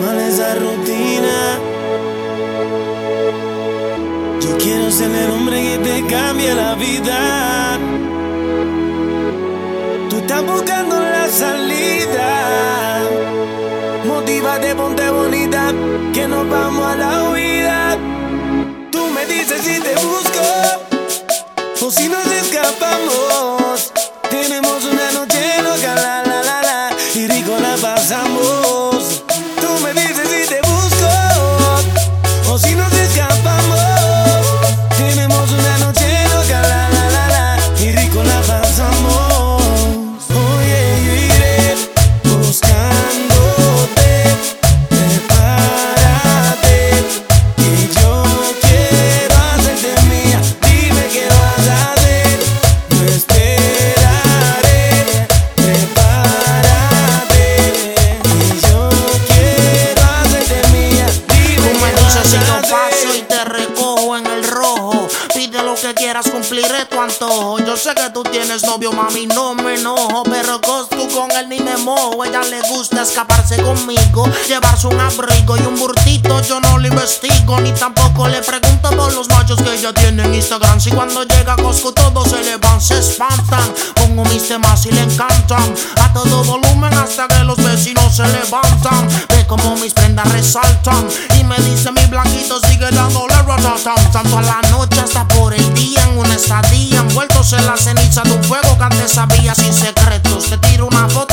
mal esa rutina. Yo quiero ser el hombre que te cambie la vida. Tú estás buscando la salida. Motiva Motívate, ponte bonita, que nos vamos a la huida. Tú me dices si te busco o si nos escapamos. Yo sé que tú tienes novio, mami, no me enojo. Pero cos tú con él ni me mojo. Ella le gusta escaparse conmigo, llevarse un abrigo y un burtito. Yo no lo investigo, ni tampoco le pregunto por los machos que ella tiene en Instagram. Si cuando llega Costco todos se le van, se espantan. Pongo mis temas y le encantan. A todo volumen hasta que los vecinos se levantan. Ve como mis prendas resaltan. Y me dice mi blanquito sigue dándole ratatam. Tanto a la en la ceniza de un fuego que antes sabía sin secretos. Te tiro una foto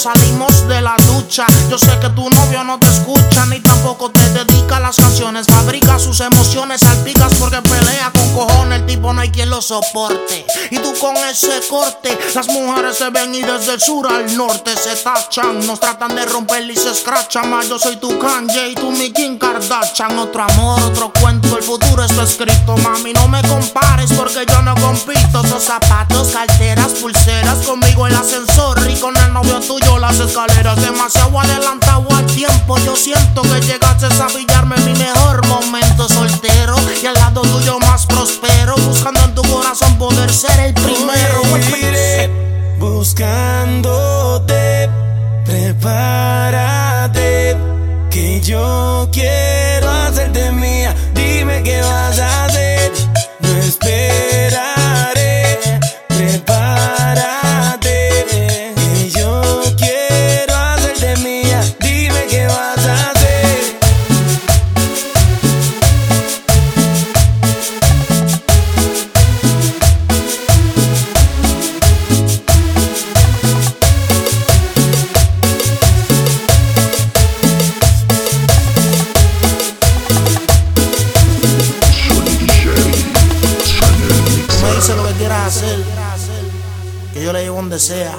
salimos de la ducha. Yo sé que tu novio no te escucha ni tampoco te dedica las canciones. Fabrica sus emociones, salpicas porque quien lo soporte. Y tú con ese corte, las mujeres se ven y desde el sur al norte se tachan. Nos tratan de romper y se escrachan. Yo soy tu Kanye y tú mi Kim Kardashian. Otro amor, otro cuento, el futuro está escrito. Mami, no me compares porque yo no compito. Son zapatos, carteras, pulseras. Conmigo el ascensor y con el novio tuyo las escaleras. Demasiado adelantado al tiempo. Yo siento que llegaste a billarme en mi mejor momento soltero. Y al lado tuyo más prospero. Buscando poder ser el primero. Iré buscándote, prepárate, que yo quiero hacer, que yo le llevo donde sea.